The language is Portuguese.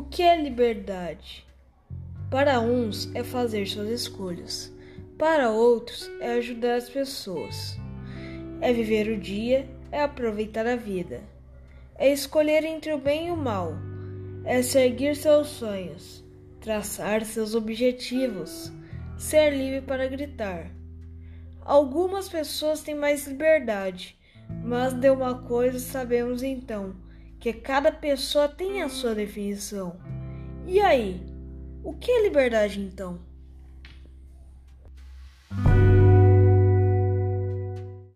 que é liberdade? Para uns é fazer suas escolhas, para outros é ajudar as pessoas. É viver o dia, é aproveitar a vida, é escolher entre o bem e o mal, é seguir seus sonhos, traçar seus objetivos, ser livre para gritar. Algumas pessoas têm mais liberdade, mas de uma coisa sabemos então que cada pessoa tem a sua definição. E aí, o que é liberdade então?